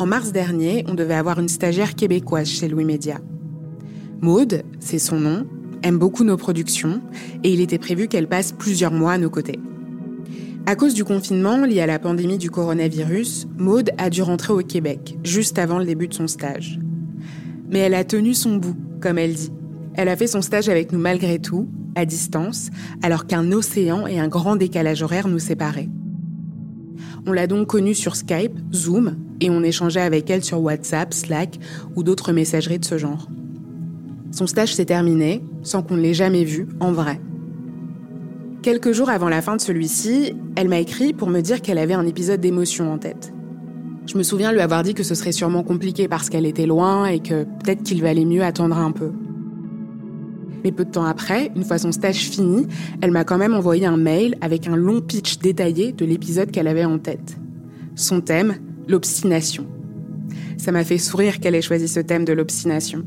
En mars dernier, on devait avoir une stagiaire québécoise chez Louis Média. Maude, c'est son nom, aime beaucoup nos productions et il était prévu qu'elle passe plusieurs mois à nos côtés. À cause du confinement lié à la pandémie du coronavirus, Maude a dû rentrer au Québec juste avant le début de son stage. Mais elle a tenu son bout, comme elle dit. Elle a fait son stage avec nous malgré tout, à distance, alors qu'un océan et un grand décalage horaire nous séparaient. On l'a donc connue sur Skype, Zoom, et on échangeait avec elle sur WhatsApp, Slack ou d'autres messageries de ce genre. Son stage s'est terminé sans qu'on ne l'ait jamais vue en vrai. Quelques jours avant la fin de celui-ci, elle m'a écrit pour me dire qu'elle avait un épisode d'émotion en tête. Je me souviens lui avoir dit que ce serait sûrement compliqué parce qu'elle était loin et que peut-être qu'il valait mieux attendre un peu. Mais peu de temps après, une fois son stage fini, elle m'a quand même envoyé un mail avec un long pitch détaillé de l'épisode qu'elle avait en tête. Son thème, l'obstination. Ça m'a fait sourire qu'elle ait choisi ce thème de l'obstination.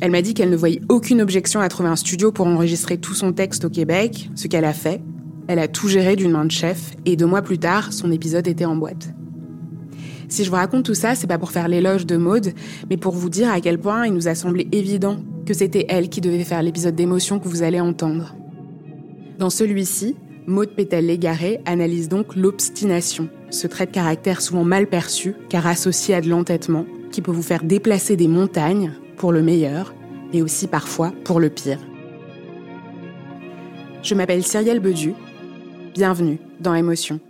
Elle m'a dit qu'elle ne voyait aucune objection à trouver un studio pour enregistrer tout son texte au Québec, ce qu'elle a fait. Elle a tout géré d'une main de chef, et deux mois plus tard, son épisode était en boîte. Si je vous raconte tout ça, c'est pas pour faire l'éloge de Maude, mais pour vous dire à quel point il nous a semblé évident que c'était elle qui devait faire l'épisode d'émotion que vous allez entendre. Dans celui-ci, Maude Pétel-Légaré analyse donc l'obstination, ce trait de caractère souvent mal perçu car associé à de l'entêtement, qui peut vous faire déplacer des montagnes pour le meilleur, mais aussi parfois pour le pire. Je m'appelle Cyrielle Bedu. Bienvenue dans Émotion.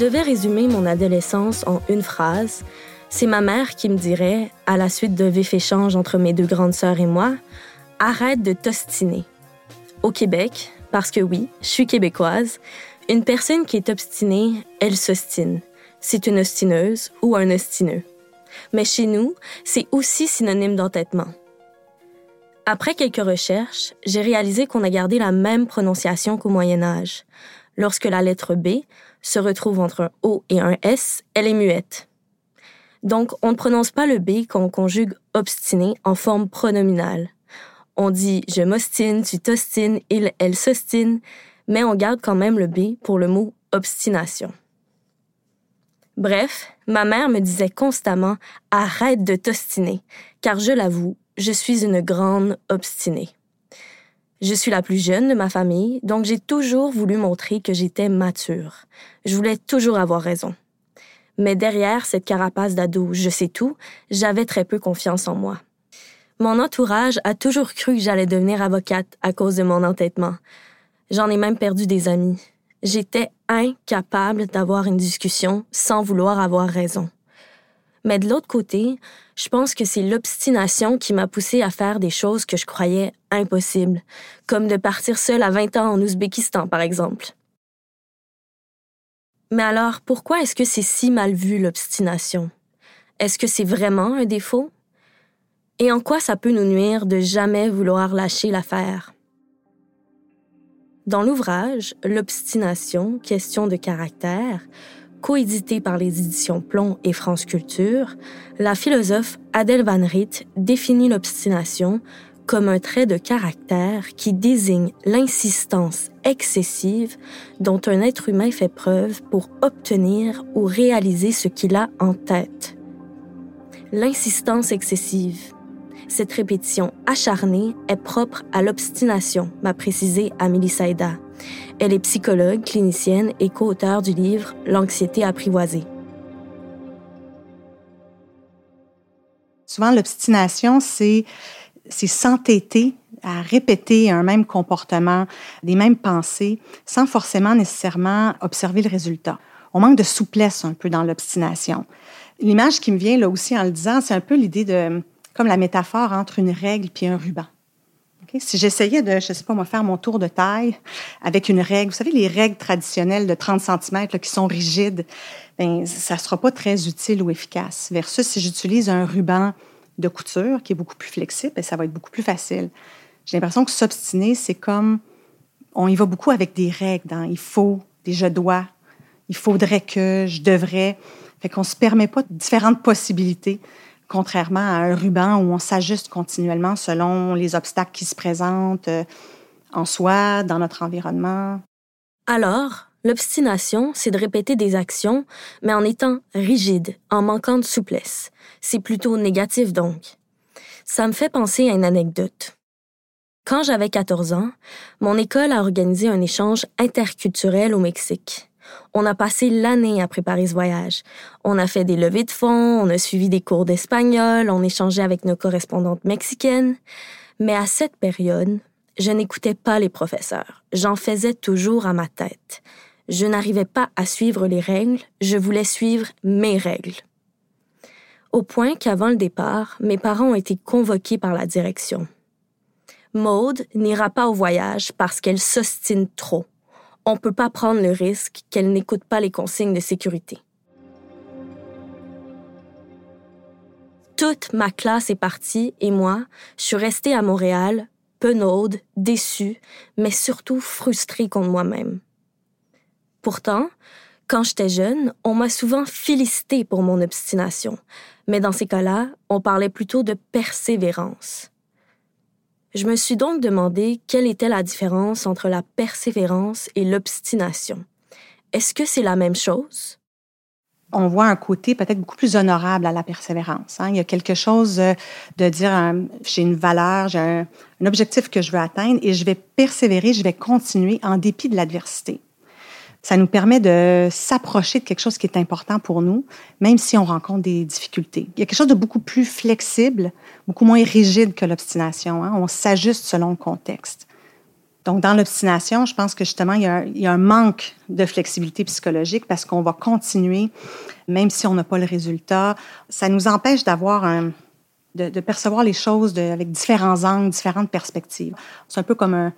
Devais résumer mon adolescence en une phrase, c'est ma mère qui me dirait, à la suite de vif échange entre mes deux grandes sœurs et moi, arrête de t'ostiner. Au Québec, parce que oui, je suis québécoise, une personne qui est obstinée, elle s'ostine. C'est une ostineuse ou un ostineux. Mais chez nous, c'est aussi synonyme d'entêtement. Après quelques recherches, j'ai réalisé qu'on a gardé la même prononciation qu'au Moyen Âge. Lorsque la lettre B se retrouve entre un O et un S, elle est muette. Donc, on ne prononce pas le B quand on conjugue obstiné en forme pronominale. On dit je m'ostine, tu t'ostines, il, elle s'ostine, mais on garde quand même le B pour le mot obstination. Bref, ma mère me disait constamment arrête de t'ostiner, car je l'avoue, je suis une grande obstinée. Je suis la plus jeune de ma famille, donc j'ai toujours voulu montrer que j'étais mature. Je voulais toujours avoir raison. Mais derrière cette carapace d'ado, je sais tout, j'avais très peu confiance en moi. Mon entourage a toujours cru que j'allais devenir avocate à cause de mon entêtement. J'en ai même perdu des amis. J'étais incapable d'avoir une discussion sans vouloir avoir raison. Mais de l'autre côté, je pense que c'est l'obstination qui m'a poussée à faire des choses que je croyais impossibles, comme de partir seule à 20 ans en Ouzbékistan, par exemple. Mais alors, pourquoi est-ce que c'est si mal vu, l'obstination? Est-ce que c'est vraiment un défaut? Et en quoi ça peut nous nuire de jamais vouloir lâcher l'affaire? Dans l'ouvrage L'obstination, question de caractère, coédité par les éditions Plomb et France Culture, la philosophe Adèle Van Riet définit l'obstination comme un trait de caractère qui désigne l'insistance excessive dont un être humain fait preuve pour obtenir ou réaliser ce qu'il a en tête. L'insistance excessive. Cette répétition acharnée est propre à l'obstination, m'a précisé Amélie Saïda. Elle est psychologue, clinicienne et co-auteure du livre L'anxiété apprivoisée. Souvent, l'obstination, c'est s'entêter à répéter un même comportement, les mêmes pensées, sans forcément nécessairement observer le résultat. On manque de souplesse un peu dans l'obstination. L'image qui me vient là aussi en le disant, c'est un peu l'idée de, comme la métaphore entre une règle puis un ruban. Si j'essayais de, je sais pas faire mon tour de taille avec une règle, vous savez, les règles traditionnelles de 30 cm qui sont rigides, ben, ça sera pas très utile ou efficace. Versus si j'utilise un ruban de couture qui est beaucoup plus flexible, ben, ça va être beaucoup plus facile. J'ai l'impression que s'obstiner, c'est comme on y va beaucoup avec des règles. Il faut, des je dois, il faudrait que, je devrais. Fait qu'on se permet pas différentes possibilités, contrairement à un ruban où on s'ajuste continuellement selon les obstacles qui se présentent euh, en soi, dans notre environnement. Alors, l'obstination, c'est de répéter des actions, mais en étant rigide, en manquant de souplesse. C'est plutôt négatif donc. Ça me fait penser à une anecdote. Quand j'avais 14 ans, mon école a organisé un échange interculturel au Mexique. On a passé l'année à préparer ce voyage. On a fait des levées de fonds, on a suivi des cours d'espagnol, on échangeait avec nos correspondantes mexicaines. Mais à cette période, je n'écoutais pas les professeurs. J'en faisais toujours à ma tête. Je n'arrivais pas à suivre les règles, je voulais suivre mes règles. Au point qu'avant le départ, mes parents ont été convoqués par la direction. Maude n'ira pas au voyage parce qu'elle s'ostine trop on ne peut pas prendre le risque qu'elle n'écoute pas les consignes de sécurité. Toute ma classe est partie et moi, je suis restée à Montréal, penaude, déçue, mais surtout frustrée contre moi-même. Pourtant, quand j'étais jeune, on m'a souvent félicité pour mon obstination, mais dans ces cas-là, on parlait plutôt de persévérance. Je me suis donc demandé quelle était la différence entre la persévérance et l'obstination. Est-ce que c'est la même chose? on voit un côté peut-être beaucoup plus honorable à la persévérance. Hein. Il y a quelque chose euh, de dire, euh, j'ai une valeur, j'ai un, objectif que je veux atteindre et je vais persévérer, je vais continuer en dépit de l'adversité. Ça nous permet de s'approcher de quelque chose qui est important pour nous, même si on rencontre des difficultés. Il y a quelque chose de beaucoup plus flexible, beaucoup moins rigide que l'obstination. Hein. On s'ajuste selon le contexte. Donc, dans l'obstination, je pense que justement, il y, a, il y, a, un manque de flexibilité psychologique parce qu'on va continuer, même si on n'a pas le résultat. Ça nous empêche d'avoir un, de, percevoir les choses avec différents angles, différentes perspectives. C'est un peu comme un,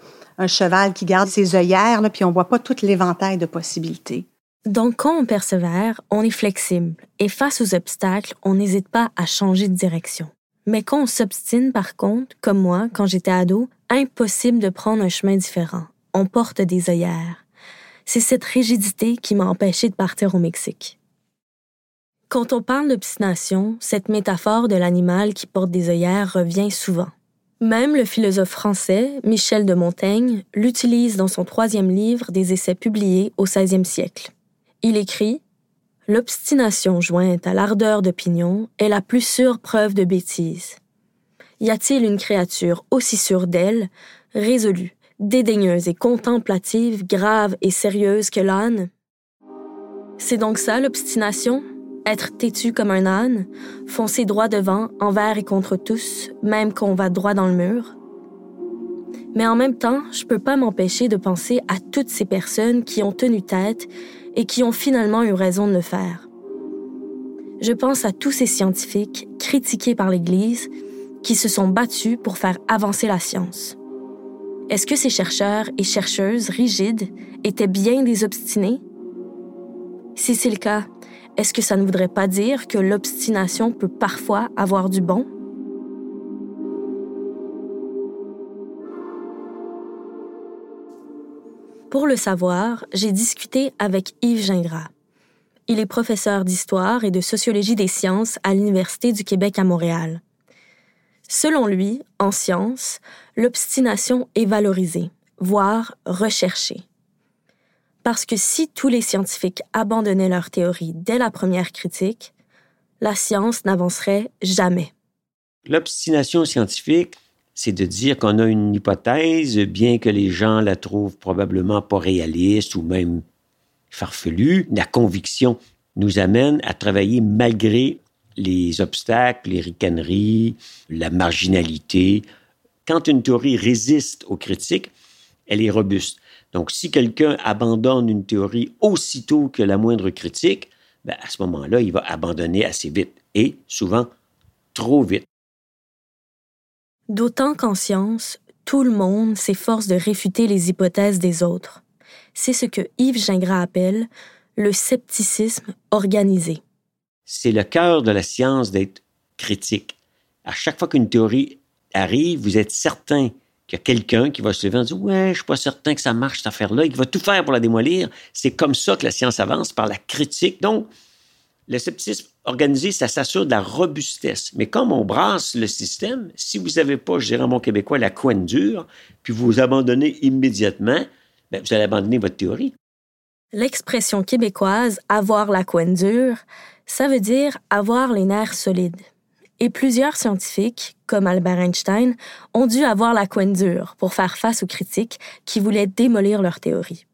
cheval qui garde ses œillères, puis on voit pas tout l'éventail de possibilités. Donc, quand on persévère, on est flexible et face aux obstacles, on n'hésite pas à changer de direction. Mais quand on s'obstine, par contre, comme moi, quand j'étais ado, impossible de prendre un chemin différent. On porte des œillères. C'est cette rigidité qui m'a empêché de partir au Mexique. Quand on parle d'obstination, cette métaphore de l'animal qui porte des œillères revient souvent. Même le philosophe français Michel de Montaigne l'utilise dans son troisième livre des essais publiés au XVIe siècle. Il écrit L'obstination jointe à l'ardeur d'opinion est la plus sûre preuve de bêtise. Y a-t-il une créature aussi sûre d'elle, résolue, dédaigneuse et contemplative, grave et sérieuse que l'âne? C'est donc ça l'obstination? Être têtu comme un âne, foncer droit devant, envers et contre tous, même quand on va droit dans le mur. Mais en même temps, je peux pas m'empêcher de penser à toutes ces personnes qui ont tenu tête et qui ont finalement eu raison de le faire. Je pense à tous ces scientifiques critiqués par l'Église qui se sont battus pour faire avancer la science. Est-ce que ces chercheurs et chercheuses rigides étaient bien des obstinés? Si c'est le cas, est-ce que ça ne voudrait pas dire que l'obstination peut parfois avoir du bon? Pour le savoir, j'ai discuté avec Yves Gingras. Il est professeur d'histoire et de sociologie des sciences à l'Université du Québec à Montréal. Selon lui, en sciences, l'obstination est valorisée, voire recherchée. Parce que si tous les scientifiques abandonnaient leur théorie dès la première critique, la science n'avancerait jamais. L'obstination scientifique, c'est de dire qu'on a une hypothèse, bien que les gens la trouvent probablement pas réaliste ou même farfelue. La conviction nous amène à travailler malgré les obstacles, les ricaneries, la marginalité. Quand une théorie résiste aux critiques, elle est robuste. Donc, si quelqu'un abandonne une théorie aussitôt que la moindre critique, ben, à ce moment-là, il va abandonner assez vite et souvent trop vite. D'autant qu'en science, tout le monde s'efforce de réfuter les hypothèses des autres. C'est ce que Yves Gingras appelle le scepticisme organisé. C'est le cœur de la science d'être critique. À chaque fois qu'une théorie arrive, vous êtes certain qu'il y a quelqu'un qui va se lever et dire Ouais, je suis pas certain que ça marche cette affaire-là, et qui va tout faire pour la démolir. C'est comme ça que la science avance, par la critique. Donc, le scepticisme organisé, ça s'assure de la robustesse. Mais comme on brasse le système, si vous n'avez pas, je dirais en bon québécois, la couenne dure, puis vous abandonnez immédiatement, ben, vous allez abandonner votre théorie. L'expression québécoise avoir la couenne dure, ça veut dire avoir les nerfs solides. Et plusieurs scientifiques, comme Albert Einstein, ont dû avoir la couenne dure pour faire face aux critiques qui voulaient démolir leur théorie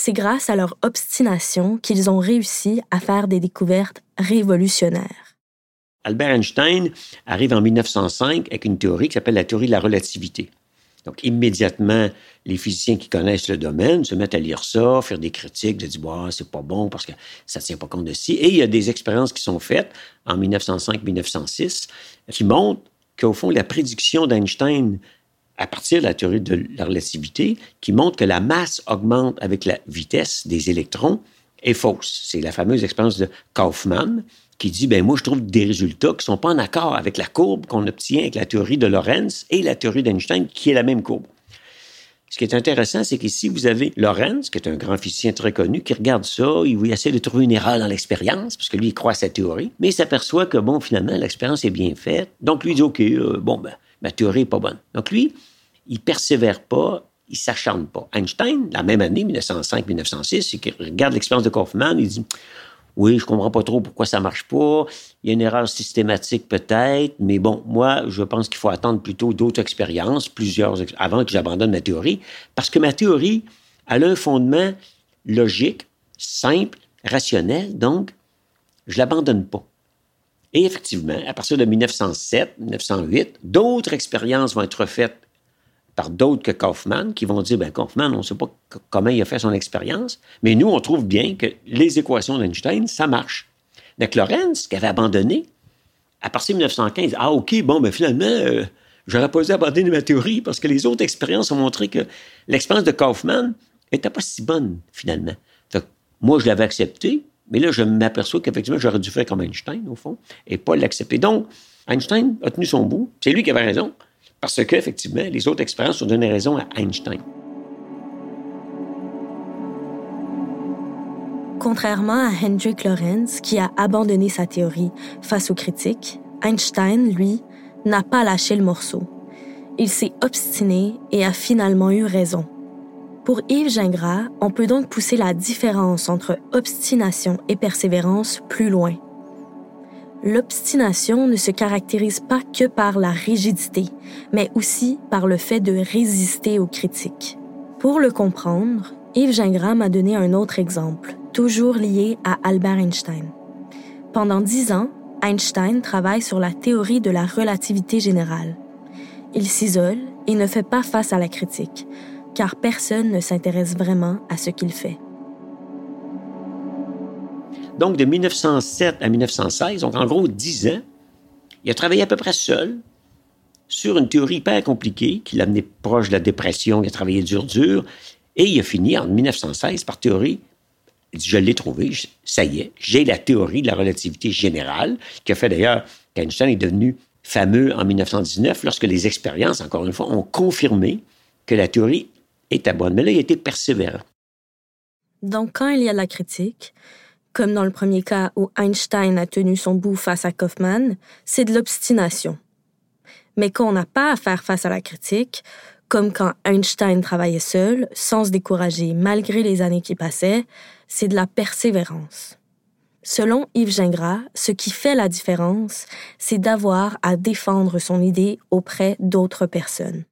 c'est grâce à leur obstination qu'ils ont réussi à faire des découvertes révolutionnaires. Albert Einstein arrive en 1905 avec une théorie qui s'appelle la théorie de la relativité. Donc, immédiatement, les physiciens qui connaissent le domaine se mettent à lire ça, faire des critiques, de dire, c'est pas bon parce que ça tient pas compte de ci. Et il y a des expériences qui sont faites en 1905-1906 qui montrent qu'au fond, la prédiction d'Einstein à partir de la théorie de la relativité qui montre que la masse augmente avec la vitesse des électrons est fausse. C'est la fameuse expérience de Kaufmann qui dit, ben moi, je trouve des résultats qui sont pas en accord avec la courbe qu'on obtient avec la théorie de Lorentz et la théorie d'Einstein, qui est la même courbe. Ce qui est intéressant, c'est qu'ici, vous avez Lorentz, qui est un grand physicien très connu, qui regarde ça, il essaie de trouver une erreur dans l'expérience, parce que lui, il croit à sa théorie, mais il s'aperçoit que, bon, finalement, l'expérience est bien faite. Donc, lui, il dit, OK, euh, bon, ben, ma théorie est pas bonne. Donc, lui, il persévère pas, il s'acharne pas. Einstein, la même année, 1905-1906, il regarde l'expérience de Kaufmann, il dit oui, je comprends pas trop pourquoi ça marche pas. Il y a une erreur systématique peut-être, mais bon, moi, je pense qu'il faut attendre plutôt d'autres expériences, plusieurs, avant que j'abandonne ma théorie, parce que ma théorie, elle a un fondement logique, simple, rationnel, donc je l'abandonne pas. Et effectivement, à partir de 1907, 1908, d'autres expériences vont être faites par d'autres que Kaufman qui vont dire, ben Kaufman, on ne sait pas comment il a fait son expérience, mais nous, on trouve bien que les équations d'Einstein, ça marche. Donc, Lorenz, qui avait abandonné, à partir de 1915, ah, OK, bon, ben finalement, euh, j'aurais pas dû abandonner ma théorie parce que les autres expériences ont montré que l'expérience de Kaufman n'était pas si bonne, finalement. moi, je l'avais accepté, mais là, je m'aperçois qu'effectivement, j'aurais dû faire comme Einstein, au fond, et pas l'accepter. Donc, Einstein a tenu son bout. C'est lui qui avait raison. Parce qu'effectivement, les autres expériences ont donné raison à Einstein. Contrairement à Hendrik Lorentz, qui a abandonné sa théorie face aux critiques, Einstein, lui, n'a pas lâché le morceau. Il s'est obstiné et a finalement eu raison. Pour Yves Gingras, on peut donc pousser la différence entre obstination et persévérance plus loin l'obstination ne se caractérise pas que par la rigidité, mais aussi par le fait de résister aux critiques. Pour le comprendre, Yves Gingras m'a donné un autre exemple, toujours lié à Albert Einstein. Pendant dix ans, Einstein travaille sur la théorie de la relativité générale. Il s'isole et ne fait pas face à la critique, car personne ne s'intéresse vraiment à ce qu'il fait. Donc, de 1907 à 1916, donc en gros 10 ans, il a travaillé à peu près seul sur une théorie hyper compliquée qui l'a amené proche de la dépression, il a travaillé dur, dur, et il a fini en 1916 par théorie. Je l'ai trouvé, ça y est, j'ai la théorie de la relativité générale, qui a fait d'ailleurs qu'Einstein est devenu fameux en 1919 lorsque les expériences, encore une fois, ont confirmé que la théorie était bonne. Mais là, il a été persévérant. Donc, quand il y a la critique, comme dans le premier cas où Einstein a tenu son bout face à Kaufmann, c'est de l'obstination. Mais quand on n'a pas à faire face à la critique, comme quand Einstein travaillait seul, sans se décourager malgré les années qui passaient, c'est de la persévérance. Selon Yves Gingras, ce qui fait la différence, c'est d'avoir à défendre son idée auprès d'autres personnes.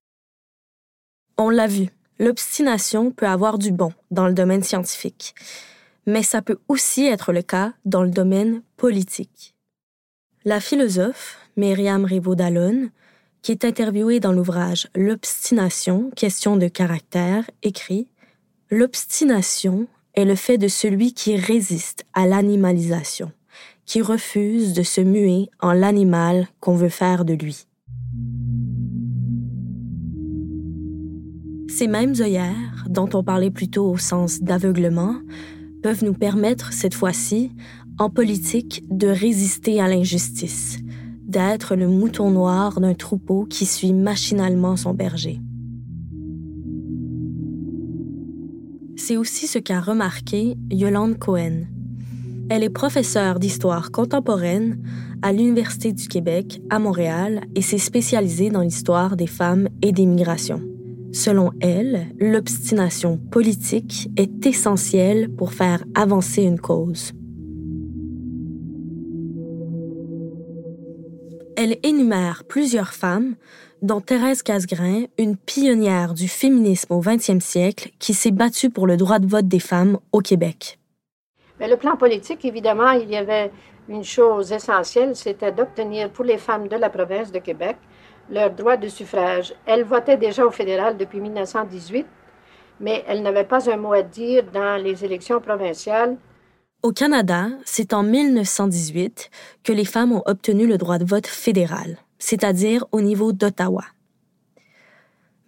On l'a vu, l'obstination peut avoir du bon dans le domaine scientifique, mais ça peut aussi être le cas dans le domaine politique. La philosophe Myriam Rivaud-Dallon, qui est interviewée dans l'ouvrage L'obstination, question de caractère, écrit L'obstination est le fait de celui qui résiste à l'animalisation, qui refuse de se muer en l'animal qu'on veut faire de lui. Ces mêmes œillères, dont on parlait plus tôt au sens d'aveuglement, peuvent nous permettre, cette fois-ci, en politique, de résister à l'injustice, d'être le mouton noir d'un troupeau qui suit machinalement son berger. C'est aussi ce qu'a remarqué Yolande Cohen. Elle est professeure d'histoire contemporaine à l'Université du Québec à Montréal et s'est spécialisée dans l'histoire des femmes et des migrations. Selon elle, l'obstination politique est essentielle pour faire avancer une cause. Elle énumère plusieurs femmes, dont Thérèse Casgrain, une pionnière du féminisme au 20e siècle qui s'est battue pour le droit de vote des femmes au Québec. Mais le plan politique, évidemment, il y avait une chose essentielle, c'était d'obtenir pour les femmes de la province de Québec leur droit de suffrage. Elles votaient déjà au fédéral depuis 1918, mais elles n'avaient pas un mot à dire dans les élections provinciales. Au Canada, c'est en 1918 que les femmes ont obtenu le droit de vote fédéral, c'est-à-dire au niveau d'Ottawa.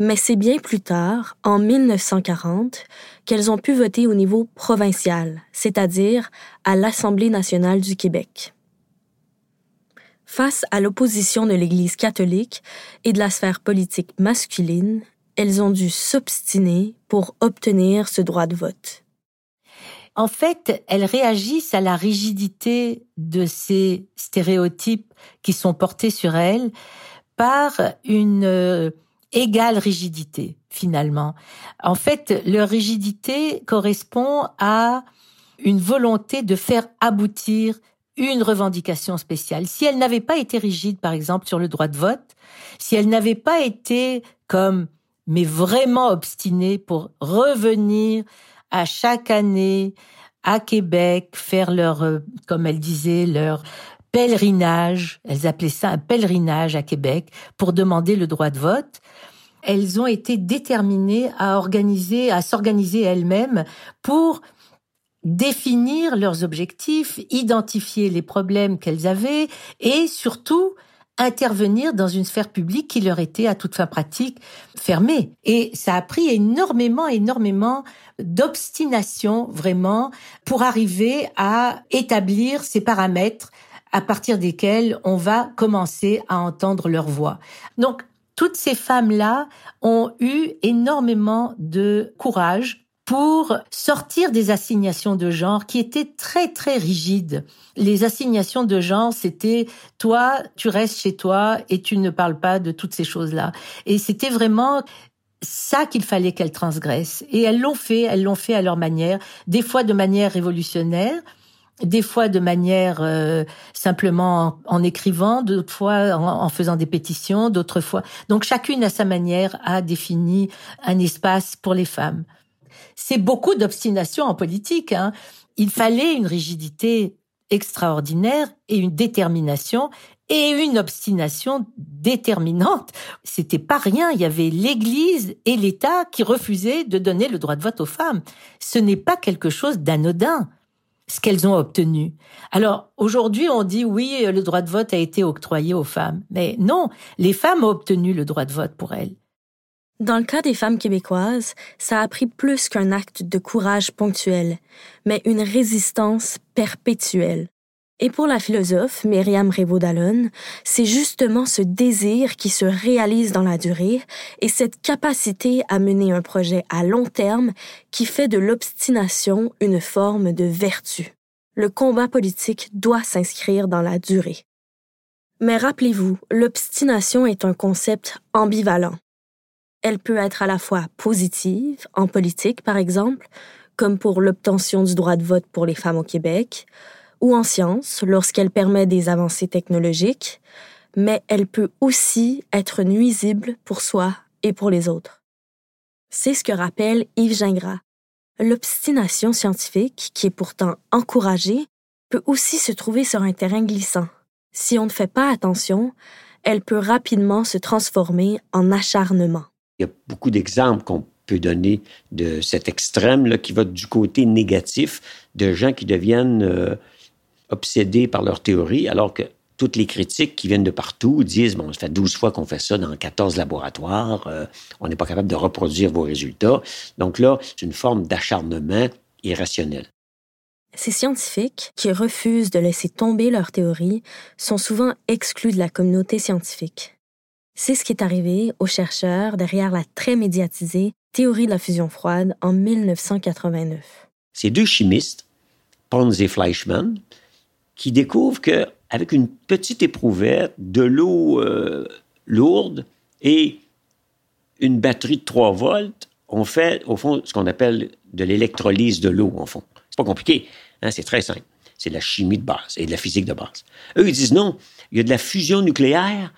Mais c'est bien plus tard, en 1940, qu'elles ont pu voter au niveau provincial, c'est-à-dire à l'Assemblée nationale du Québec. Face à l'opposition de l'Église catholique et de la sphère politique masculine, elles ont dû s'obstiner pour obtenir ce droit de vote. En fait, elles réagissent à la rigidité de ces stéréotypes qui sont portés sur elles par une euh, égale rigidité, finalement. En fait, leur rigidité correspond à une volonté de faire aboutir une revendication spéciale. Si elle n'avait pas été rigide, par exemple, sur le droit de vote, si elle n'avait pas été comme, mais vraiment obstinée pour revenir à chaque année à Québec, faire leur, euh, comme elle disait, leur pèlerinage, elles appelaient ça un pèlerinage à Québec pour demander le droit de vote. Elles ont été déterminées à organiser, à s'organiser elles-mêmes pour définir leurs objectifs, identifier les problèmes qu'elles avaient et surtout intervenir dans une sphère publique qui leur était à toute fin pratique fermée. Et ça a pris énormément, énormément d'obstination vraiment pour arriver à établir ces paramètres à partir desquels on va commencer à entendre leur voix. Donc, toutes ces femmes-là ont eu énormément de courage pour sortir des assignations de genre qui étaient très très rigides. Les assignations de genre, c'était toi, tu restes chez toi et tu ne parles pas de toutes ces choses-là. Et c'était vraiment ça qu'il fallait qu'elles transgressent. Et elles l'ont fait, elles l'ont fait à leur manière, des fois de manière révolutionnaire, des fois de manière euh, simplement en, écrivant, d'autres fois en, en, faisant des pétitions, d'autres fois. Donc chacune à sa manière a défini un espace pour les femmes c'est beaucoup d'obstination en politique. Hein. Il fallait une rigidité extraordinaire et une détermination et une obstination déterminante. C'était pas rien. Il y avait l'Église et l'État qui refusaient de donner le droit de vote aux femmes. Ce n'est pas quelque chose d'anodin ce qu'elles ont obtenu. Alors aujourd'hui, on dit oui, le droit de vote a été octroyé aux femmes, mais non, les femmes ont obtenu le droit de vote pour elles. Dans le cas des femmes québécoises, ça a pris plus qu'un acte de courage ponctuel, mais une résistance perpétuelle. Et pour la philosophe Myriam Révaud-Dallon, c'est justement ce désir qui se réalise dans la durée et cette capacité à mener un projet à long terme qui fait de l'obstination une forme de vertu. Le combat politique doit s'inscrire dans la durée. Mais rappelez-vous, l'obstination est un concept ambivalent. Elle peut être à la fois positive, en politique par exemple, comme pour l'obtention du droit de vote pour les femmes au Québec, ou en sciences lorsqu'elle permet des avancées technologiques, mais elle peut aussi être nuisible pour soi et pour les autres. C'est ce que rappelle Yves Gingras. L'obstination scientifique, qui est pourtant encouragée, peut aussi se trouver sur un terrain glissant. Si on ne fait pas attention, elle peut rapidement se transformer en acharnement. Il y a beaucoup d'exemples qu'on peut donner de cet extrême là, qui va du côté négatif de gens qui deviennent euh, obsédés par leur théorie, alors que toutes les critiques qui viennent de partout disent, bon, ça fait 12 fois qu'on fait ça dans 14 laboratoires, euh, on n'est pas capable de reproduire vos résultats. Donc là, c'est une forme d'acharnement irrationnel. Ces scientifiques qui refusent de laisser tomber leur théorie sont souvent exclus de la communauté scientifique. C'est ce qui est arrivé aux chercheurs derrière la très médiatisée théorie de la fusion froide en 1989. Ces deux chimistes, Pons et Fleischmann, qui découvrent que avec une petite éprouvette, de l'eau euh, lourde et une batterie de 3 volts, on fait, au fond, ce qu'on appelle de l'électrolyse de l'eau, en fond. C'est pas compliqué, hein, c'est très simple. C'est de la chimie de base et de la physique de base. Eux, ils disent non, il y a de la fusion nucléaire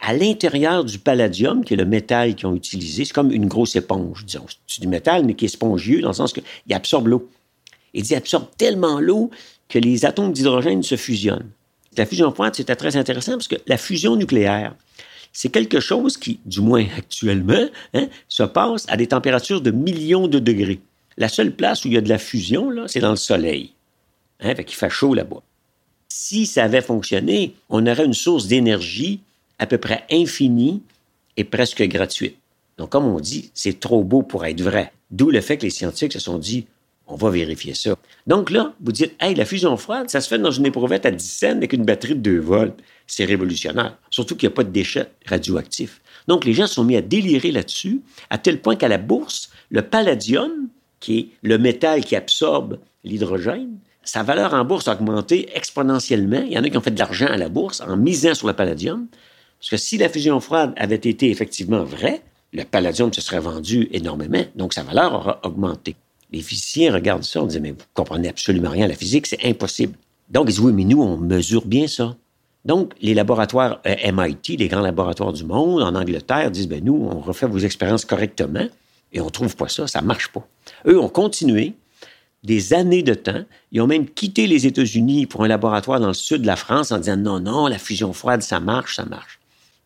à l'intérieur du palladium, qui est le métal qu'ils ont utilisé. C'est comme une grosse éponge, disons. C'est du métal, mais qui est spongieux, dans le sens qu'il absorbe l'eau. Il absorbe tellement l'eau que les atomes d'hydrogène se fusionnent. La fusion froide, c'était très intéressant parce que la fusion nucléaire, c'est quelque chose qui, du moins actuellement, hein, se passe à des températures de millions de degrés. La seule place où il y a de la fusion, c'est dans le soleil. Hein, fait chaud là-bas. Si ça avait fonctionné, on aurait une source d'énergie à peu près infinie et presque gratuite. Donc, comme on dit, c'est trop beau pour être vrai. D'où le fait que les scientifiques se sont dit, on va vérifier ça. Donc là, vous dites, hey, la fusion froide, ça se fait dans une éprouvette à 10 cents avec une batterie de 2 volts. C'est révolutionnaire. Surtout qu'il n'y a pas de déchets radioactifs. Donc les gens sont mis à délirer là-dessus, à tel point qu'à la bourse, le palladium, qui est le métal qui absorbe l'hydrogène, sa valeur en bourse a augmenté exponentiellement. Il y en a qui ont fait de l'argent à la bourse en misant sur le palladium. Parce que si la fusion froide avait été effectivement vraie, le palladium se serait vendu énormément, donc sa valeur aura augmenté. Les physiciens regardent ça, on dit, mais vous comprenez absolument rien à la physique, c'est impossible. Donc, ils disent, oui, mais nous, on mesure bien ça. Donc, les laboratoires euh, MIT, les grands laboratoires du monde, en Angleterre, disent, ben nous, on refait vos expériences correctement et on trouve pas ça, ça marche pas. Eux ont continué des années de temps. Ils ont même quitté les États-Unis pour un laboratoire dans le sud de la France en disant, non, non, la fusion froide, ça marche, ça marche.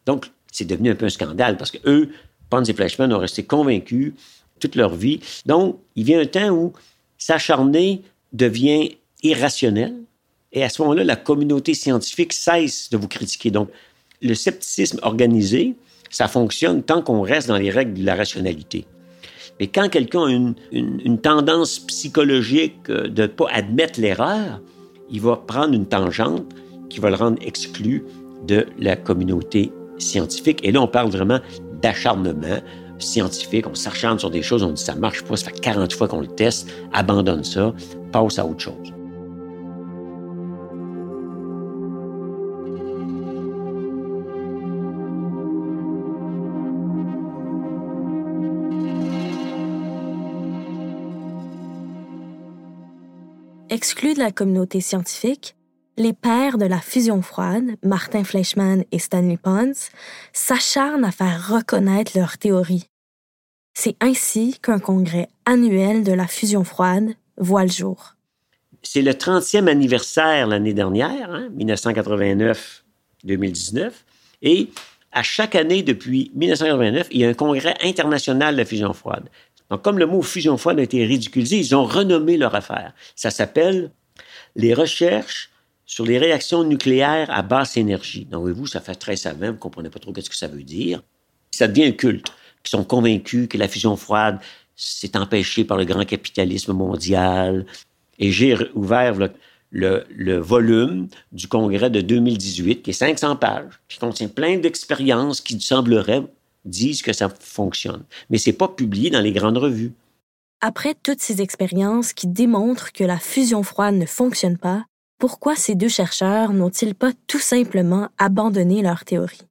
Donc, c'est devenu un peu un scandale parce que eux, Pons et Fleischmann ont resté convaincus toute leur vie. Donc, il vient un temps où s'acharner devient irrationnel. Et à ce moment-là, la communauté scientifique cesse de vous critiquer. Donc, le scepticisme organisé, ça fonctionne tant qu'on reste dans les règles de la rationalité. Mais quand quelqu'un a une, tendance psychologique de ne pas admettre l'erreur, il va prendre une tangente qui va le rendre exclu de la communauté scientifique. Et là, on parle vraiment d'acharnement, scientifique, on s'acharne sur des choses, on dit ça marche pas, ça fait 40 fois qu'on le teste, abandonne ça, passe à autre chose. Exclus de la communauté scientifique, les pères de la fusion froide, Martin Fleischmann et Stanley Pons, s'acharnent à faire reconnaître leur théorie. C'est ainsi qu'un congrès annuel de la fusion froide voit le jour. C'est le 30e anniversaire l'année dernière, 1989-2019, hein, et à chaque année depuis 1989, il y a un congrès international de la fusion froide. Donc, comme le mot fusion froide a été ridiculisé, ils ont renommé leur affaire. Ça s'appelle les recherches sur les réactions nucléaires à basse énergie. Donc, vous, ça fait très savant, vous ne comprenez pas trop ce que ça veut dire. Ça devient un culte qui sont convaincus que la fusion froide s'est empêchée par le grand capitalisme mondial. Et j'ai ouvert le, volume du congrès de 2018, qui est 500 pages, qui contient plein d'expériences qui sembleraient disent que ça fonctionne. Mais c'est pas publié dans les grandes revues. Après toutes ces expériences qui démontrent que la fusion froide ne fonctionne pas, pourquoi ces deux chercheurs n'ont-ils pas tout simplement abandonné leur théorie?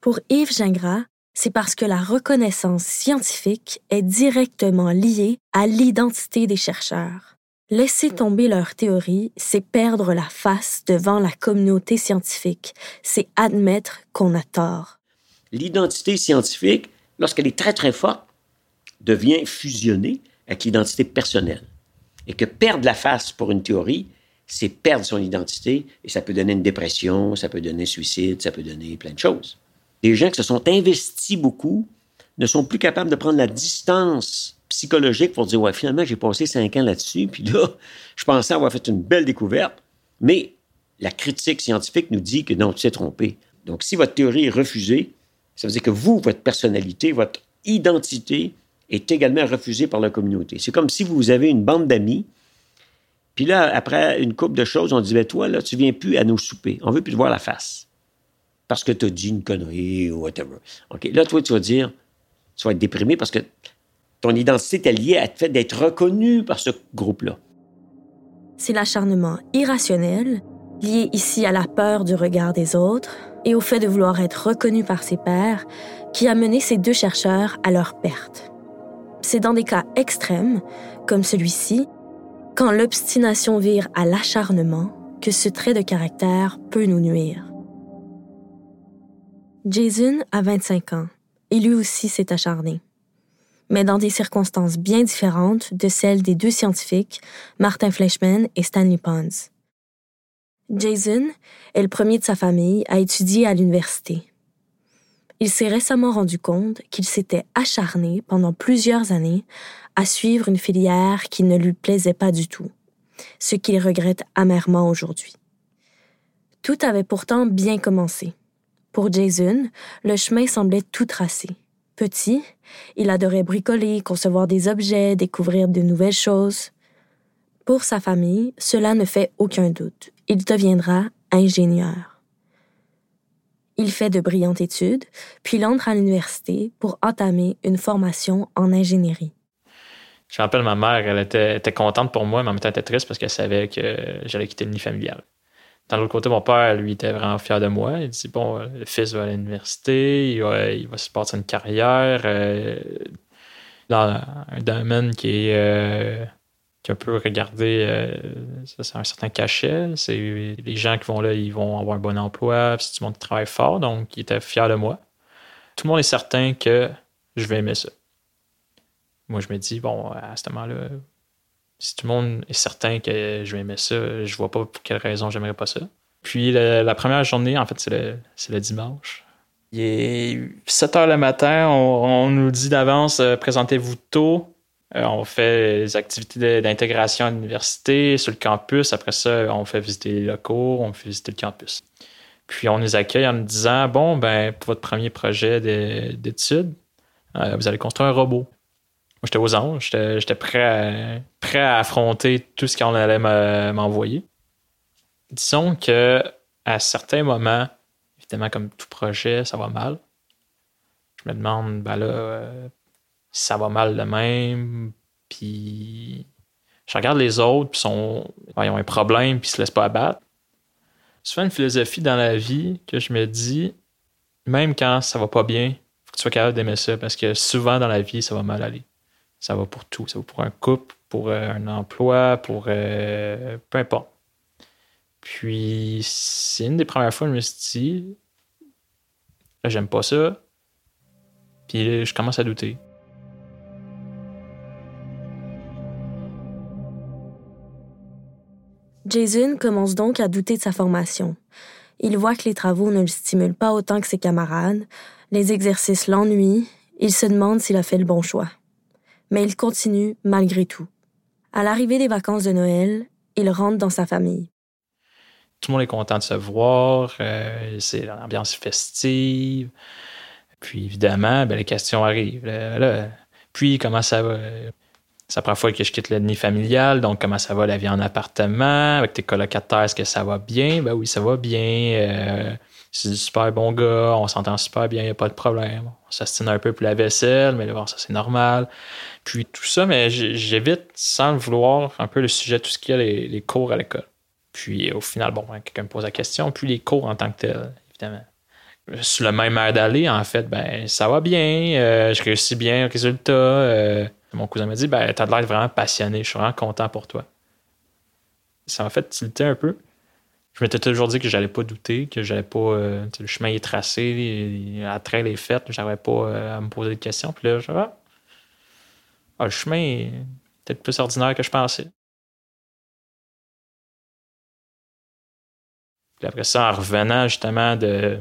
Pour Yves Gingras, c'est parce que la reconnaissance scientifique est directement liée à l'identité des chercheurs. Laisser tomber leur théorie, c'est perdre la face devant la communauté scientifique, c'est admettre qu'on a tort. L'identité scientifique, lorsqu'elle est très très forte, devient fusionnée avec l'identité personnelle. Et que perdre la face pour une théorie, c'est perdre son identité et ça peut donner une dépression, ça peut donner suicide, ça peut donner plein de choses. Des gens qui se sont investis beaucoup ne sont plus capables de prendre la distance psychologique pour dire, ouais, finalement, j'ai passé cinq ans là-dessus, puis là, je pensais avoir fait une belle découverte, mais la critique scientifique nous dit que non, tu t'es trompé. Donc, si votre théorie est refusée, ça veut dire que vous, votre personnalité, votre identité est également refusée par la communauté. C'est comme si vous avez une bande d'amis, puis là, après une couple de choses, on dit, ben toi, là, tu viens plus à nos soupers. On veut plus te voir la face. Parce que tu as dit une connerie ou whatever. OK. Là, toi, tu vas dire, tu vas être déprimé parce que ton identité est liée à fait d'être reconnu par ce groupe-là. C'est l'acharnement irrationnel, lié ici à la peur du regard des autres et au fait de vouloir être reconnu par ses pairs, qui a mené ces deux chercheurs à leur perte. C'est dans des cas extrêmes, comme celui-ci, quand l'obstination vire à l'acharnement, que ce trait de caractère peut nous nuire. Jason a 25 ans et lui aussi s'est acharné mais dans des circonstances bien différentes de celles des deux scientifiques, Martin Fleischmann et Stanley Pons. Jason est le premier de sa famille à étudier à l'université. Il s'est récemment rendu compte qu'il s'était acharné pendant plusieurs années à suivre une filière qui ne lui plaisait pas du tout, ce qu'il regrette amèrement aujourd'hui. Tout avait pourtant bien commencé. Pour Jason, le chemin semblait tout tracé. Petit, il adorait bricoler, concevoir des objets, découvrir de nouvelles choses. Pour sa famille, cela ne fait aucun doute. Il deviendra ingénieur. Il fait de brillantes études, puis il entre à l'université pour entamer une formation en ingénierie. Je me rappelle, ma mère, elle était, était contente pour moi, mais en même temps, elle était triste parce qu'elle savait que j'allais quitter le nid familial. Dans l'autre côté, mon père, lui, était vraiment fier de moi. Il dit Bon, euh, le fils va à l'université, il va, il va se passer une carrière euh, dans un domaine qui est, euh, qui un peu regardé, ça, c'est un certain cachet. C'est les gens qui vont là, ils vont avoir un bon emploi, c'est du monde qui travaille fort, donc il était fier de moi. Tout le monde est certain que je vais aimer ça. Moi, je me dis, bon, à ce moment-là, si tout le monde est certain que je vais aimer ça, je vois pas pour quelle raison j'aimerais pas ça. Puis la première journée, en fait, c'est le, dimanche. Il est 7 heures le matin, on, nous dit d'avance, euh, présentez-vous tôt. Euh, on fait les activités d'intégration à l'université, sur le campus. Après ça, on fait visiter les locaux, on fait visiter le campus. Puis on nous accueille en nous disant, bon, ben, pour votre premier projet d'études, euh, vous allez construire un robot j'étais aux anges. J'étais prêt à, prêt à affronter tout ce qu'on allait m'envoyer. Disons que à certains moments, évidemment, comme tout projet, ça va mal. Je me demande, ben là, euh, ça va mal de même, puis je regarde les autres, puis sont, ils ont un problème, puis ils se laissent pas abattre. Souvent, une philosophie dans la vie que je me dis, même quand ça va pas bien, faut que tu sois capable d'aimer ça, parce que souvent dans la vie, ça va mal aller. Ça va pour tout. Ça va pour un couple, pour euh, un emploi, pour euh, peu importe. Puis, c'est une des premières fois que je me suis dit, j'aime pas ça. Puis je commence à douter. Jason commence donc à douter de sa formation. Il voit que les travaux ne le stimulent pas autant que ses camarades, les exercices l'ennuient, il se demande s'il a fait le bon choix mais il continue malgré tout. À l'arrivée des vacances de Noël, il rentre dans sa famille. Tout le monde est content de se voir, euh, c'est l'ambiance festive. Puis évidemment, ben, les questions arrivent. puis comment ça va? C'est la première fois que je quitte le nid familial, donc comment ça va la vie en appartement? Avec tes colocataires, est-ce que ça va bien? Ben oui, ça va bien. Euh, c'est du super bon gars, on s'entend super bien, il n'y a pas de problème. On s'astine un peu pour la vaisselle, mais bon, ça c'est normal. Puis tout ça, mais j'évite sans le vouloir un peu le sujet, tout ce qu'il y a les, cours à l'école. Puis au final, bon, quelqu'un me pose la question, puis les cours en tant que tels, évidemment. Sur le même air d'aller, en fait, ben ça va bien, euh, je réussis bien le résultat. Euh, mon cousin m'a dit, ben t'as l'air vraiment passionné, je suis vraiment content pour toi. ça m'a fait tilter un peu. Je m'étais toujours dit que j'allais pas douter, que j'allais pas. Euh, le chemin est tracé, la trail est faite, j'avais pas euh, à me poser de questions. Puis là, je ah, ah, le chemin est peut-être plus ordinaire que je pensais. Puis après ça, en revenant justement de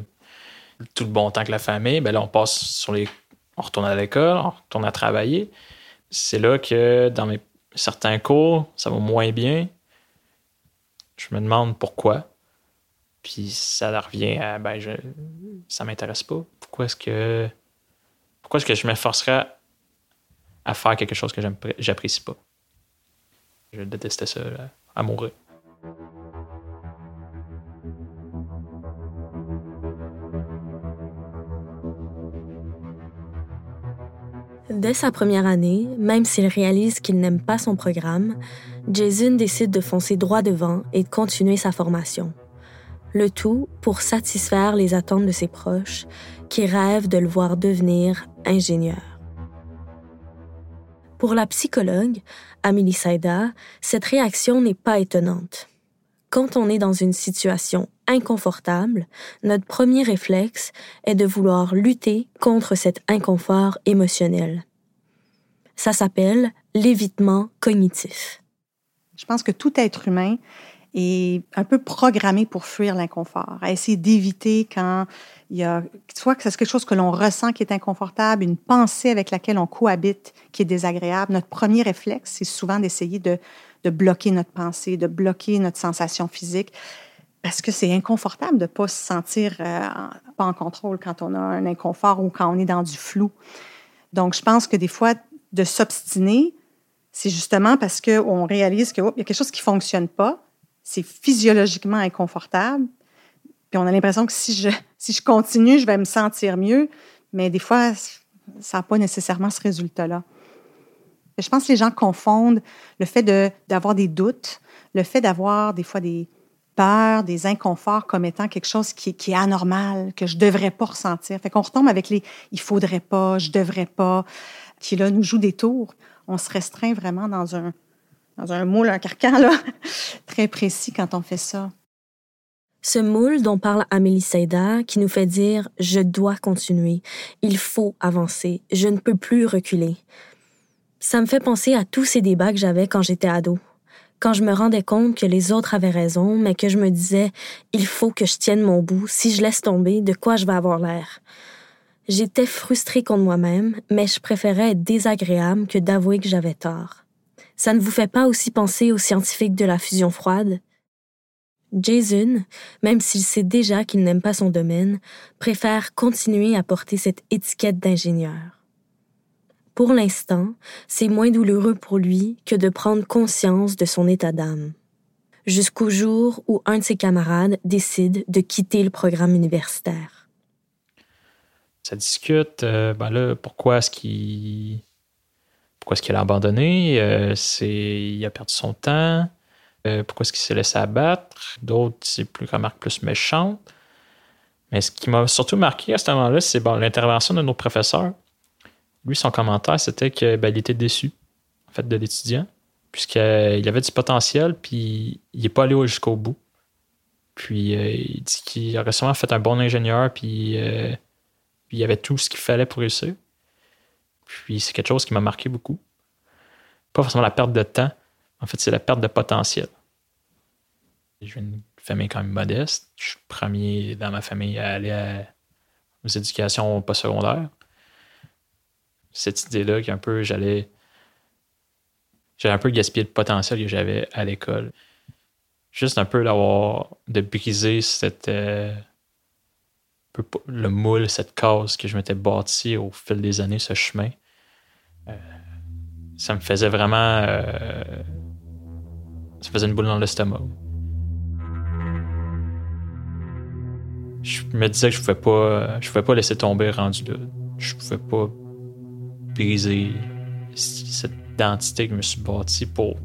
tout le bon temps que la famille, ben là, on passe sur les. On retourne à l'école, on retourne à travailler. C'est là que dans certains cours, ça va moins bien. Je me demande pourquoi. Puis ça revient à ben je, ça m'intéresse pas. Pourquoi est-ce que pourquoi est-ce que je m'efforcerais à faire quelque chose que j'apprécie pas? Je détestais ça à mourir. Dès sa première année, même s'il réalise qu'il n'aime pas son programme, Jason décide de foncer droit devant et de continuer sa formation. Le tout pour satisfaire les attentes de ses proches qui rêvent de le voir devenir ingénieur. Pour la psychologue, Amélie Saïda, cette réaction n'est pas étonnante. Quand on est dans une situation inconfortable, notre premier réflexe est de vouloir lutter contre cet inconfort émotionnel. Ça s'appelle l'évitement cognitif. Je pense que tout être humain est un peu programmé pour fuir l'inconfort, à essayer d'éviter quand il y a soit que c'est quelque chose que l'on ressent qui est inconfortable, une pensée avec laquelle on cohabite qui est désagréable. Notre premier réflexe, c'est souvent d'essayer de, bloquer notre pensée, de bloquer notre sensation physique parce que c'est inconfortable de ne pas se sentir euh, pas en contrôle quand on a un inconfort ou quand on est dans du flou. Donc, je pense que des fois, de s'obstiner, c'est justement parce qu'on réalise qu'il y a quelque chose qui ne fonctionne pas, c'est physiologiquement inconfortable, puis on a l'impression que si je, si je continue, je vais me sentir mieux, mais des fois, ça n'a pas nécessairement ce résultat-là. Je pense que les gens confondent le fait d'avoir des doutes, le fait d'avoir des fois des, peurs, des inconforts comme étant quelque chose qui, est anormal, que je ne devrais pas ressentir. Fait qu'on retombe avec les il faudrait pas, je devrais pas, qui là nous joue des tours. On se restreint vraiment dans un, dans un moule, un carcan là, très précis quand on fait ça. Ce moule dont parle Amélie Seida, qui nous fait dire je dois continuer, il faut avancer, je ne peux plus reculer. Ça me fait penser à tous ces débats que j'avais quand j'étais ado quand je me rendais compte que les autres avaient raison, mais que je me disais, il faut que je tienne mon bout, si je laisse tomber, de quoi je vais avoir l'air? J'étais frustrée contre moi-même, mais je préférais être désagréable que d'avouer que j'avais tort. Ça ne vous fait pas aussi penser aux scientifiques de la fusion froide? Jason, même s'il sait déjà qu'il n'aime pas son domaine, préfère continuer à porter cette étiquette d'ingénieur. Pour l'instant, c'est moins douloureux pour lui que de prendre conscience de son état d'âme. Jusqu'au jour où un de ses camarades décide de quitter le programme universitaire. Ça discute, euh, ben là, pourquoi est-ce qu'il pourquoi est-ce qu'il a abandonné, euh, c'est il a perdu son temps, euh, pourquoi est-ce qu'il s'est laissé abattre, d'autres c'est plus remarque plus méchante. Mais ce qui m'a surtout marqué à ce moment-là, c'est l'intervention de nos professeurs lui, son commentaire, c'était qu'il ben, était déçu en fait, de l'étudiant, puisqu'il avait du potentiel, puis il n'est pas allé jusqu'au bout. Puis il dit qu'il aurait sûrement fait un bon ingénieur, puis, puis il avait tout ce qu'il fallait pour réussir. Puis c'est quelque chose qui m'a marqué beaucoup. Pas forcément la perte de temps, en fait, c'est la perte de potentiel. Je viens d'une famille quand même modeste. Je suis premier dans ma famille à aller aux éducations postsecondaires cette idée-là qu'un peu j'allais. J'allais un peu gaspiller le potentiel que j'avais à l'école. Juste un peu d'avoir. de briser cette. Euh, le moule, cette case que je m'étais bâti au fil des années, ce chemin. Euh, ça me faisait vraiment. Euh, ça faisait une boule dans l'estomac. Je me disais que je pouvais pas. Je pouvais pas laisser tomber rendu là. Je pouvais pas briser cette identité que je me suis bâtie pour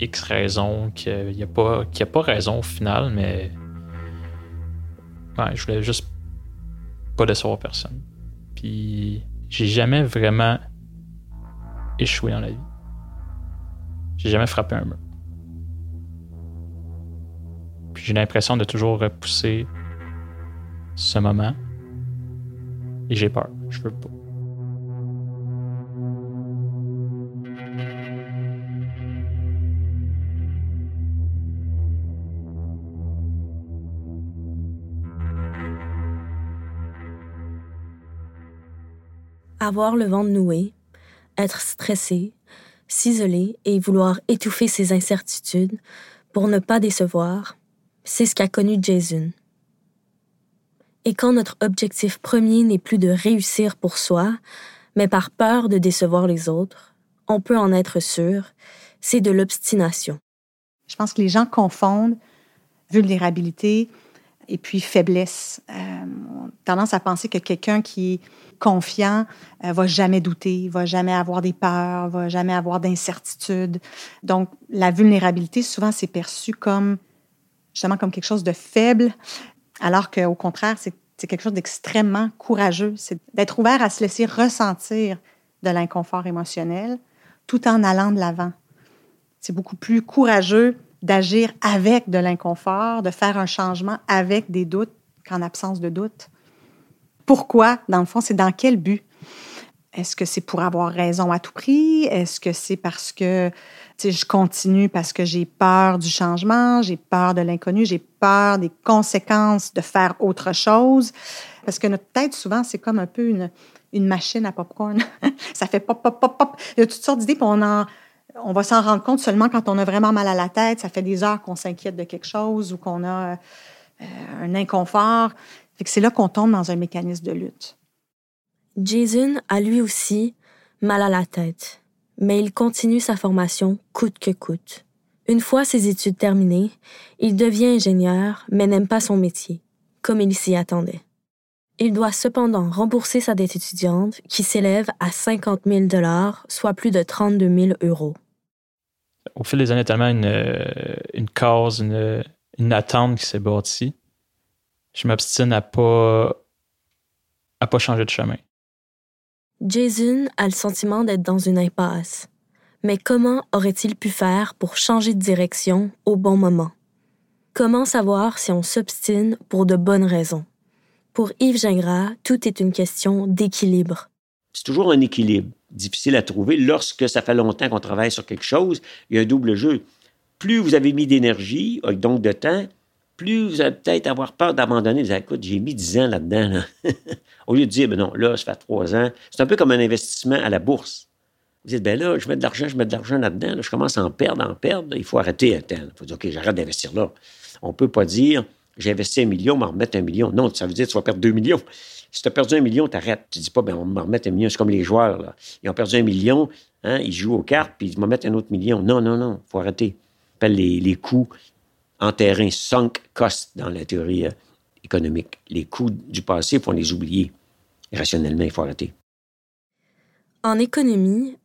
X raisons, qu'il n'y a, pas, a pas raison au final, mais je voulais juste pas décevoir personne. Puis j'ai jamais vraiment échoué dans la vie. J'ai jamais frappé un mur. Puis j'ai l'impression de toujours repousser ce moment. Et j'ai peur. Je veux pas. Avoir le ventre noué, être stressé, s'isoler et vouloir étouffer ses incertitudes pour ne pas décevoir, c'est ce qu'a connu Jason. Et quand notre objectif premier n'est plus de réussir pour soi, mais par peur de décevoir les autres, on peut en être sûr, c'est de l'obstination. Je pense que les gens confondent vulnérabilité et puis faiblesse. Euh, tendance à penser que quelqu'un qui est confiant euh, va jamais douter, va jamais avoir des peurs, va jamais avoir d'incertitudes. Donc, la vulnérabilité, souvent, c'est perçu comme justement comme quelque chose de faible, alors qu'au contraire, c'est quelque chose d'extrêmement courageux. C'est d'être ouvert à se laisser ressentir de l'inconfort émotionnel tout en allant de l'avant. C'est beaucoup plus courageux d'agir avec de l'inconfort, de faire un changement avec des doutes qu'en absence de doute. Pourquoi, dans le fond, c'est dans quel but? Est-ce que c'est pour avoir raison à tout prix? Est-ce que c'est parce que je continue parce que j'ai peur du changement, j'ai peur de l'inconnu, j'ai peur des conséquences de faire autre chose? Parce que notre tête, souvent, c'est comme un peu une, machine à popcorn. ça fait pop, pop, pop, pop. Il y a toutes sortes d'idées, puis on, en, on va s'en rendre compte seulement quand on a vraiment mal à la tête. Ça fait des heures qu'on s'inquiète de quelque chose ou qu'on a euh, un inconfort c'est là qu'on tombe dans un mécanisme de lutte. Jason a lui aussi mal à la tête, mais il continue sa formation coûte que coûte. Une fois ses études terminées, il devient ingénieur, mais n'aime pas son métier, comme il s'y attendait. Il doit cependant rembourser sa dette étudiante qui s'élève à 50 000 dollars, soit plus de 32 000 euros. Au fil des années, tellement une, euh, une cause, une, une attente qui s'est bâtie je m'obstine à pas à pas changer de chemin. Jason a le sentiment d'être dans une impasse. Mais comment aurait-il pu faire pour changer de direction au bon moment? Comment savoir si on s'obstine pour de bonnes raisons? Pour Yves Gingras, tout est une question d'équilibre. C'est toujours un équilibre difficile à trouver lorsque ça fait longtemps qu'on travaille sur quelque chose. Il y a un double jeu. Plus vous avez mis d'énergie, donc de temps, plus vous allez peut-être avoir peur d'abandonner. Vous allez, écoute, j'ai mis 10 ans là-dedans. Au lieu de dire, ben non, là, ça fait 3 ans. C'est un peu comme un investissement à la bourse. Vous dites, ben là, je mets de l'argent, je mets de l'argent là-dedans. je commence à en perdre, en perdre. Il faut arrêter à Il faut dire, OK, j'arrête d'investir là. On ne peut pas dire, j'ai investi un million, m'en remettre un million. Non, ça veut dire que tu vas perdre 2 millions. Si tu as perdu un million, tu arrêtes. Tu dis pas, ben on va remettre un million. C'est comme les joueurs, là. Ils ont perdu un million, hein, ils jouent aux cartes, puis ils vont mettre un autre million. Non, non, non, faut arrêter. On appelle les, les coûts en terrain sunk cost dans la théorie euh, économique. Les coûts du passé, il faut les oublier. Rationnellement, il faut arrêter. En économie,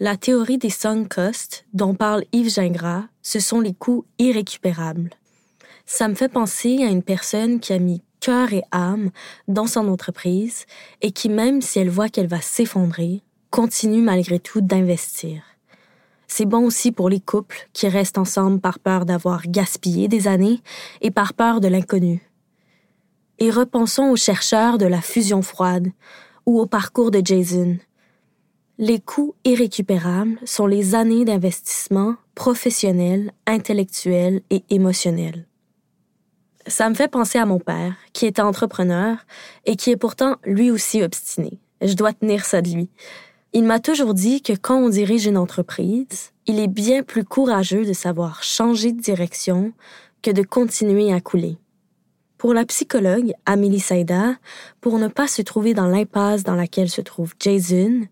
la théorie des sunk costs dont parle Yves Gingras, ce sont les coûts irrécupérables. Ça me fait penser à une personne qui a mis cœur et âme dans son entreprise et qui, même si elle voit qu'elle va s'effondrer, continue malgré tout d'investir. C'est bon aussi pour les couples qui restent ensemble par peur d'avoir gaspillé des années et par peur de l'inconnu. Et repensons aux chercheurs de la fusion froide ou au parcours de Jason. Les coûts irrécupérables sont les années d'investissement professionnel, intellectuel et émotionnel. Ça me fait penser à mon père, qui était entrepreneur et qui est pourtant lui aussi obstiné. Je dois tenir ça de lui. Il m'a toujours dit que quand on dirige une entreprise, il est bien plus courageux de savoir changer de direction que de continuer à couler. Pour la psychologue Amélie Saïda, pour ne pas se trouver dans l'impasse dans laquelle se trouve Jason,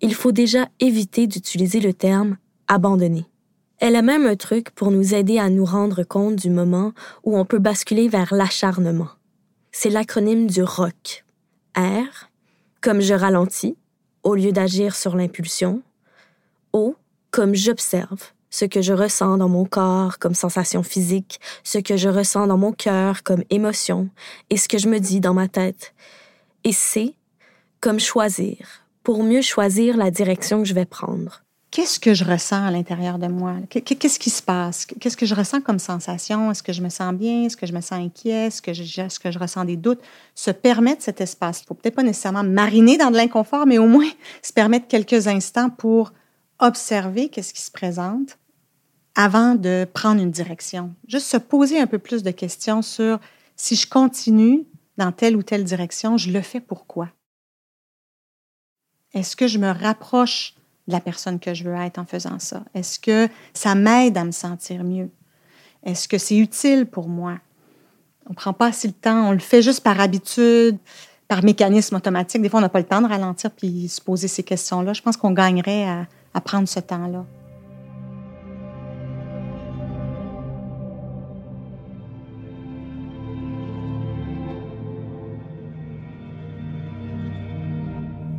il faut déjà éviter d'utiliser le terme abandonner. Elle a même un truc pour nous aider à nous rendre compte du moment où on peut basculer vers l'acharnement. C'est l'acronyme du ROC. R, comme je ralentis, au lieu d'agir sur l'impulsion. O, comme j'observe ce que je ressens dans mon corps comme sensation physique, ce que je ressens dans mon cœur comme émotion et ce que je me dis dans ma tête. Et C, comme choisir, pour mieux choisir la direction que je vais prendre. Qu'est-ce que je ressens à l'intérieur de moi? Qu'est-ce qui se passe? Qu'est-ce que je ressens comme sensation? Est-ce que je me sens bien? Est-ce que je me sens inquiet? Est-ce que je, ressens des doutes? Se permettre cet espace. Il ne faut peut-être pas nécessairement mariner dans de l'inconfort, mais au moins se permettre quelques instants pour observer qu'est-ce qui se présente avant de prendre une direction. Juste se poser un peu plus de questions sur si je continue dans telle ou telle direction, je le fais pourquoi? Est-ce que je me rapproche la personne que je veux être en faisant ça? Est-ce que ça m'aide à me sentir mieux? Est-ce que c'est utile pour moi? On ne prend pas assez le temps, on le fait juste par habitude, par mécanisme automatique. Des fois, on n'a pas le temps de ralentir puis se poser ces questions-là. Je pense qu'on gagnerait à, à prendre ce temps-là.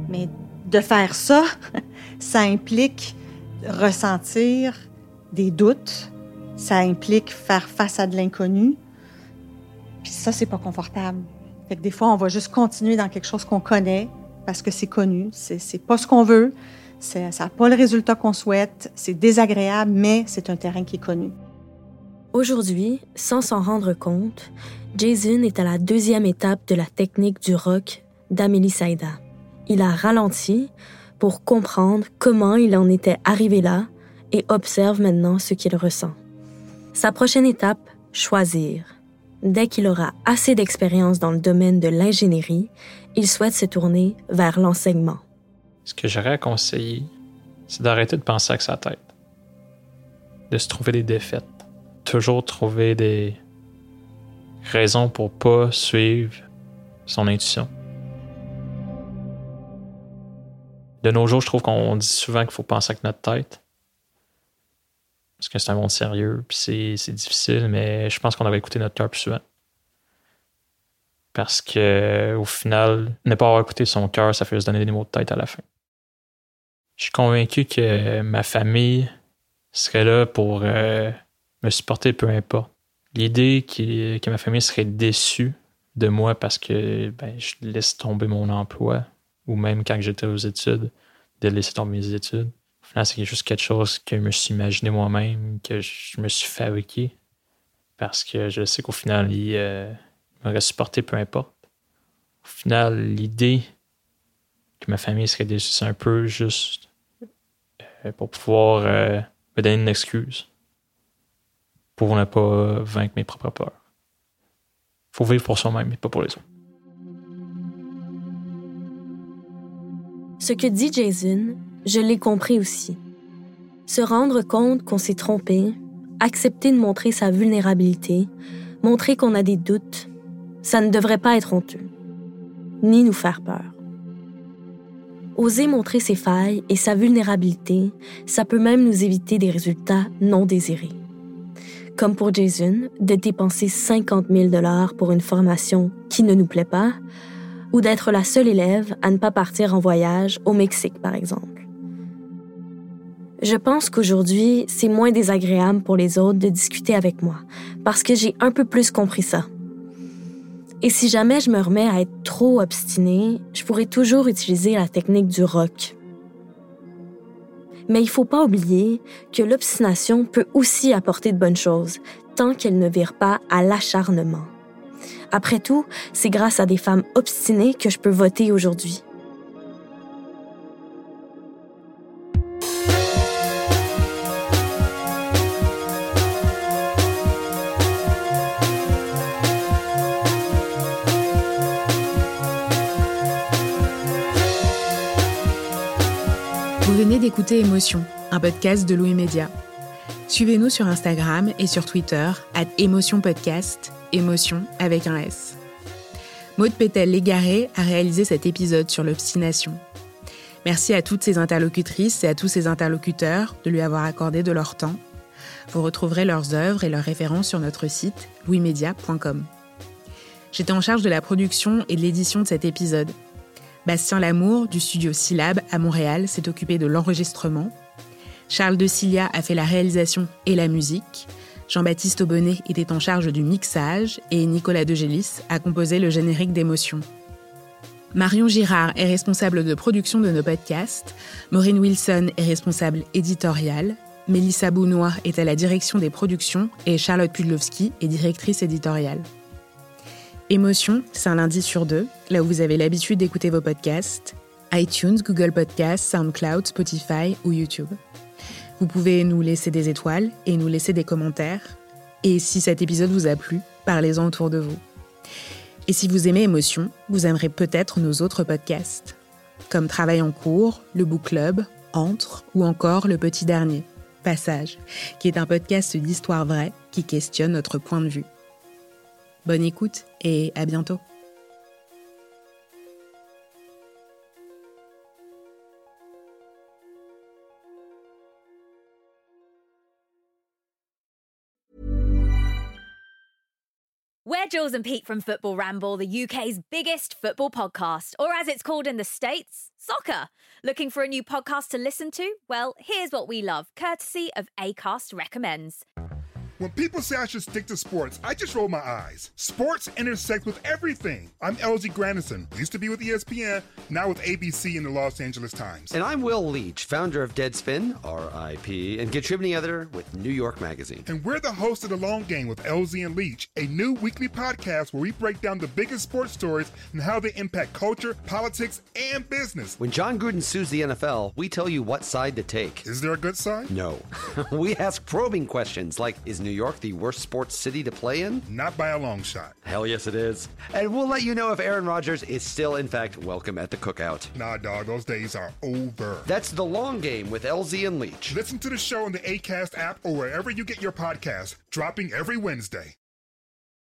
Mais de faire ça, ça implique ressentir des doutes, ça implique faire face à de l'inconnu. Puis ça, c'est pas confortable. Fait que des fois, on va juste continuer dans quelque chose qu'on connaît parce que c'est connu, c'est pas ce qu'on veut, ça n'a pas le résultat qu'on souhaite, c'est désagréable, mais c'est un terrain qui est connu. Aujourd'hui, sans s'en rendre compte, Jason est à la deuxième étape de la technique du rock d'Amélie Saïda. Il a ralenti pour comprendre comment il en était arrivé là et observe maintenant ce qu'il ressent. Sa prochaine étape, choisir. Dès qu'il aura assez d'expérience dans le domaine de l'ingénierie, il souhaite se tourner vers l'enseignement. Ce que j'aurais à conseiller, c'est d'arrêter de penser avec sa tête, de se trouver des défaites, toujours trouver des raisons pour pas suivre son intuition. De nos jours, je trouve qu'on dit souvent qu'il faut penser avec notre tête. Parce que c'est un monde sérieux, puis c'est difficile, mais je pense qu'on devrait écouter notre cœur plus souvent. Parce que au final, ne pas avoir écouté son cœur, ça fait se donner des mots de tête à la fin. Je suis convaincu que ma famille serait là pour euh, me supporter peu importe. L'idée que ma famille serait déçue de moi parce que ben, je laisse tomber mon emploi, ou même quand j'étais aux études, de laisser tomber mes études. Au final, c'est juste quelque chose que je me suis imaginé moi-même, que je me suis fabriqué. Parce que je sais qu'au final, il euh, m'aurait supporté peu importe. Au final, l'idée que ma famille serait déçue, un peu juste euh, pour pouvoir euh, me donner une excuse pour ne pas vaincre mes propres peurs. faut vivre pour soi-même et pas pour les autres. Ce que dit Jason, je l'ai compris aussi. Se rendre compte qu'on s'est trompé, accepter de montrer sa vulnérabilité, montrer qu'on a des doutes, ça ne devrait pas être honteux, ni nous faire peur. Oser montrer ses failles et sa vulnérabilité, ça peut même nous éviter des résultats non désirés. Comme pour Jason, de dépenser 50 000 dollars pour une formation qui ne nous plaît pas, ou d'être la seule élève à ne pas partir en voyage au Mexique, par exemple. Je pense qu'aujourd'hui, c'est moins désagréable pour les autres de discuter avec moi, parce que j'ai un peu plus compris ça. Et si jamais je me remets à être trop obstinée, je pourrais toujours utiliser la technique du rock. Mais il faut pas oublier que l'obstination peut aussi apporter de bonnes choses, tant qu'elle ne vire pas à l'acharnement. Après tout, c'est grâce à des femmes obstinées que je peux voter aujourd'hui. Vous venez d'écouter Émotion, un podcast de Louis Média. Suivez-nous sur Instagram et sur Twitter, at Émotion Podcast avec un S. Maude Pétel-Légaré a réalisé cet épisode sur l'obstination. Merci à toutes ces interlocutrices et à tous ces interlocuteurs de lui avoir accordé de leur temps. Vous retrouverez leurs œuvres et leurs références sur notre site louismedia.com. J'étais en charge de la production et de l'édition de cet épisode. Bastien Lamour, du studio Syllab à Montréal, s'est occupé de l'enregistrement. Charles de Cilia a fait la réalisation et la musique. Jean-Baptiste Aubonnet était en charge du mixage et Nicolas Degélis a composé le générique d'émotion. Marion Girard est responsable de production de nos podcasts, Maureen Wilson est responsable éditoriale, Mélissa Bounois est à la direction des productions et Charlotte Pudlowski est directrice éditoriale. Émotion, c'est un lundi sur deux, là où vous avez l'habitude d'écouter vos podcasts, iTunes, Google Podcasts, SoundCloud, Spotify ou YouTube. Vous pouvez nous laisser des étoiles et nous laisser des commentaires. Et si cet épisode vous a plu, parlez-en autour de vous. Et si vous aimez Émotion, vous aimerez peut-être nos autres podcasts, comme Travail en cours, Le Book Club, Entre ou encore Le Petit Dernier, Passage, qui est un podcast d'histoire vraie qui questionne notre point de vue. Bonne écoute et à bientôt. We're Jules and Pete from Football Ramble, the UK's biggest football podcast, or as it's called in the States, soccer. Looking for a new podcast to listen to? Well, here's what we love, courtesy of ACAST Recommends. When people say I should stick to sports, I just roll my eyes. Sports intersect with everything. I'm LG Grandison, used to be with ESPN, now with ABC and the Los Angeles Times. And I'm Will Leach, founder of Deadspin, RIP, and contributing editor with New York Magazine. And we're the host of The Long Game with LZ and Leach, a new weekly podcast where we break down the biggest sports stories and how they impact culture, politics, and business. When John Gruden sues the NFL, we tell you what side to take. Is there a good side? No. we ask probing questions like Is New York the worst sports city to play in? Not by a long shot. Hell yes, it is. And we'll let you know if Aaron Rodgers is still, in fact, welcome at the cookout. Nah, dog, those days are over. That's the long game with LZ and Leach. Listen to the show on the ACAST app or wherever you get your podcasts, dropping every Wednesday.